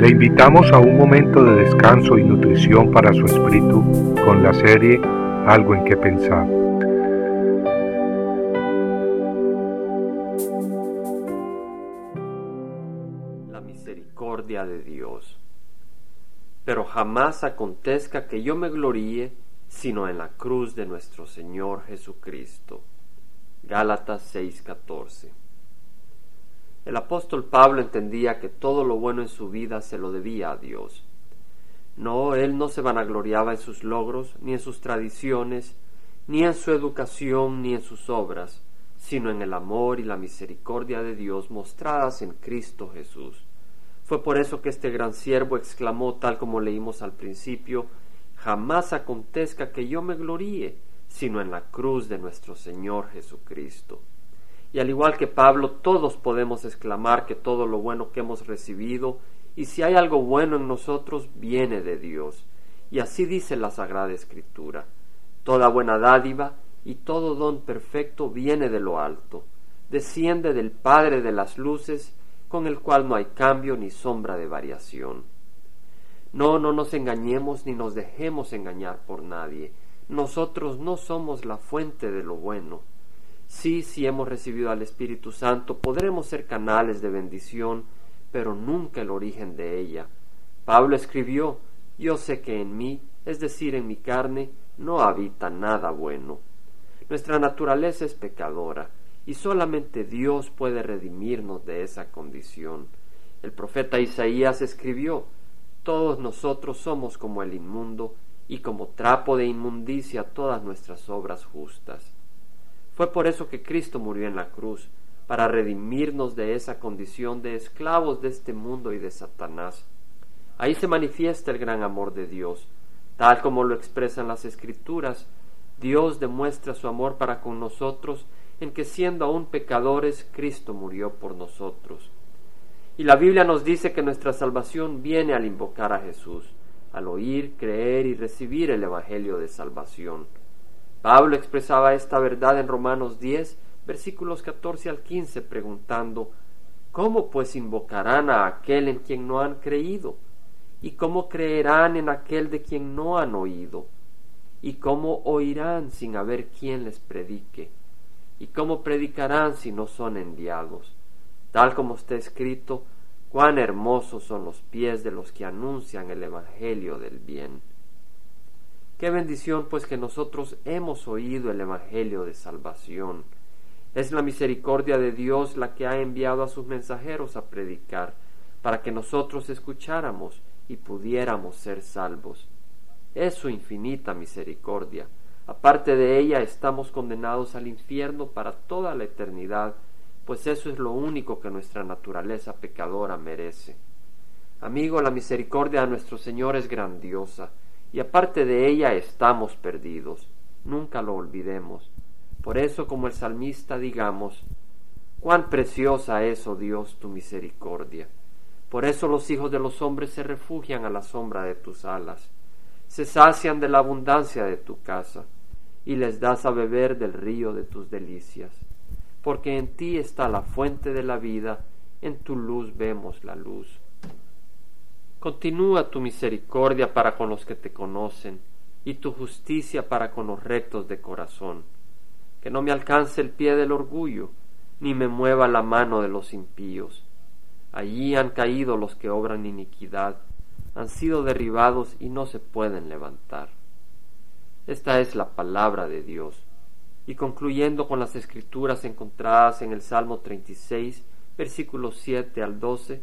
Le invitamos a un momento de descanso y nutrición para su espíritu con la serie Algo en que pensar. La misericordia de Dios. Pero jamás acontezca que yo me gloríe sino en la cruz de nuestro Señor Jesucristo. Gálatas 6:14 el apóstol Pablo entendía que todo lo bueno en su vida se lo debía a Dios. No, él no se vanagloriaba en sus logros, ni en sus tradiciones, ni en su educación, ni en sus obras, sino en el amor y la misericordia de Dios mostradas en Cristo Jesús. Fue por eso que este gran siervo exclamó, tal como leímos al principio, Jamás acontezca que yo me gloríe, sino en la cruz de nuestro Señor Jesucristo. Y al igual que Pablo, todos podemos exclamar que todo lo bueno que hemos recibido, y si hay algo bueno en nosotros, viene de Dios. Y así dice la Sagrada Escritura. Toda buena dádiva y todo don perfecto viene de lo alto, desciende del Padre de las Luces, con el cual no hay cambio ni sombra de variación. No, no nos engañemos ni nos dejemos engañar por nadie. Nosotros no somos la fuente de lo bueno Sí, si hemos recibido al Espíritu Santo, podremos ser canales de bendición, pero nunca el origen de ella. Pablo escribió, yo sé que en mí, es decir, en mi carne, no habita nada bueno. Nuestra naturaleza es pecadora, y solamente Dios puede redimirnos de esa condición. El profeta Isaías escribió, todos nosotros somos como el inmundo, y como trapo de inmundicia todas nuestras obras justas. Fue por eso que Cristo murió en la cruz, para redimirnos de esa condición de esclavos de este mundo y de Satanás. Ahí se manifiesta el gran amor de Dios, tal como lo expresan las Escrituras. Dios demuestra su amor para con nosotros en que siendo aún pecadores, Cristo murió por nosotros. Y la Biblia nos dice que nuestra salvación viene al invocar a Jesús, al oír, creer y recibir el Evangelio de salvación. Pablo expresaba esta verdad en Romanos 10, versículos 14 al 15, preguntando, ¿Cómo pues invocarán a aquel en quien no han creído? ¿Y cómo creerán en aquel de quien no han oído? ¿Y cómo oirán sin haber quien les predique? ¿Y cómo predicarán si no son enviados? Tal como está escrito, cuán hermosos son los pies de los que anuncian el Evangelio del bien. Qué bendición pues que nosotros hemos oído el Evangelio de salvación. Es la misericordia de Dios la que ha enviado a sus mensajeros a predicar, para que nosotros escucháramos y pudiéramos ser salvos. Es su infinita misericordia. Aparte de ella estamos condenados al infierno para toda la eternidad, pues eso es lo único que nuestra naturaleza pecadora merece. Amigo, la misericordia de nuestro Señor es grandiosa y aparte de ella estamos perdidos. Nunca lo olvidemos. Por eso, como el salmista, digamos, cuán preciosa es, oh Dios, tu misericordia. Por eso los hijos de los hombres se refugian a la sombra de tus alas, se sacian de la abundancia de tu casa, y les das a beber del río de tus delicias. Porque en ti está la fuente de la vida, en tu luz vemos la luz. Continúa tu misericordia para con los que te conocen y tu justicia para con los rectos de corazón. Que no me alcance el pie del orgullo, ni me mueva la mano de los impíos. Allí han caído los que obran iniquidad, han sido derribados y no se pueden levantar. Esta es la palabra de Dios. Y concluyendo con las escrituras encontradas en el Salmo 36, versículos 7 al 12,